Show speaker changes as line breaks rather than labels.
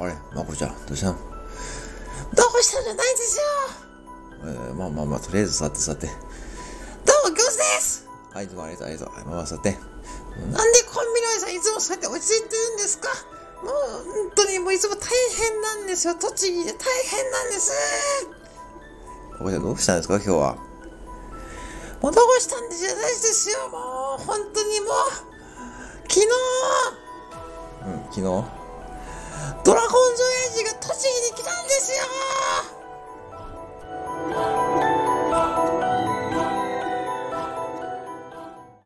どうした？の
どうしたんじゃないですよ
えー、まあまあまあ、とりあえず座って座って。
どうも、ギョスです
はい、どうもありがとう、ありがとう。はい、まあまあ座って。
なんでコンビニおじさんいつもそうやって落ち着いてるんですか？もう、本当にもういつも大変なんですよ。栃木で大変なんです。
おばちゃんどうしたんですか、今日は？
もうどうしたんじゃないですよ。もう、本当にもう、昨日、
うん、昨日？
ドラゴンズ